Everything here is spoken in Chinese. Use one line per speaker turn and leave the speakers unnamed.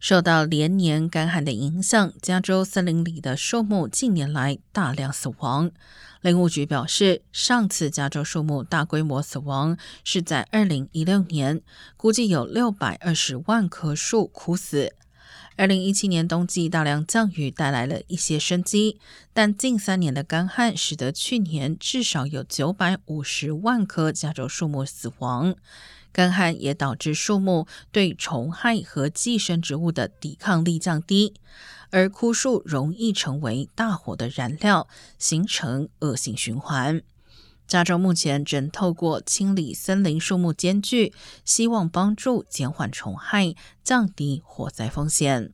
受到连年干旱的影响，加州森林里的树木近年来大量死亡。林务局表示，上次加州树木大规模死亡是在二零一六年，估计有六百二十万棵树枯死。二零一七年冬季大量降雨带来了一些生机，但近三年的干旱使得去年至少有九百五十万棵加州树木死亡。干旱也导致树木对虫害和寄生植物的抵抗力降低，而枯树容易成为大火的燃料，形成恶性循环。加州目前正透过清理森林树木间距，希望帮助减缓虫害，降低火灾风险。